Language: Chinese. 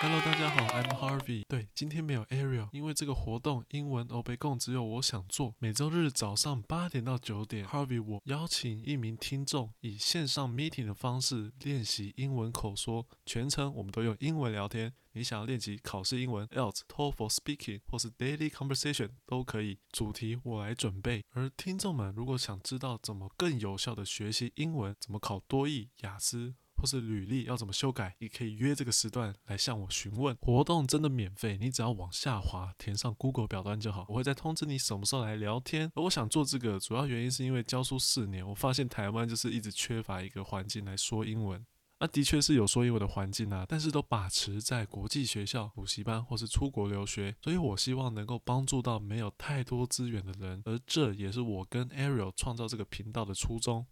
Hello，大家好，I'm Harvey。对，今天没有 Ariel，因为这个活动英文欧北共只有我想做。每周日早上八点到九点，Harvey 我邀请一名听众以线上 meeting 的方式练习英文口说，全程我们都用英文聊天。你想要练习考试英文，IELTS、TOEFL speaking 或是 daily conversation 都可以，主题我来准备。而听众们如果想知道怎么更有效的学习英文，怎么考多益、雅思，或是履历要怎么修改，也可以约这个时段来向我询问。活动真的免费，你只要往下滑，填上 Google 表单就好。我会再通知你什么时候来聊天。而我想做这个主要原因是因为教书四年，我发现台湾就是一直缺乏一个环境来说英文。那的确是有说英文的环境啊，但是都把持在国际学校、补习班或是出国留学。所以我希望能够帮助到没有太多资源的人，而这也是我跟 Ariel 创造这个频道的初衷。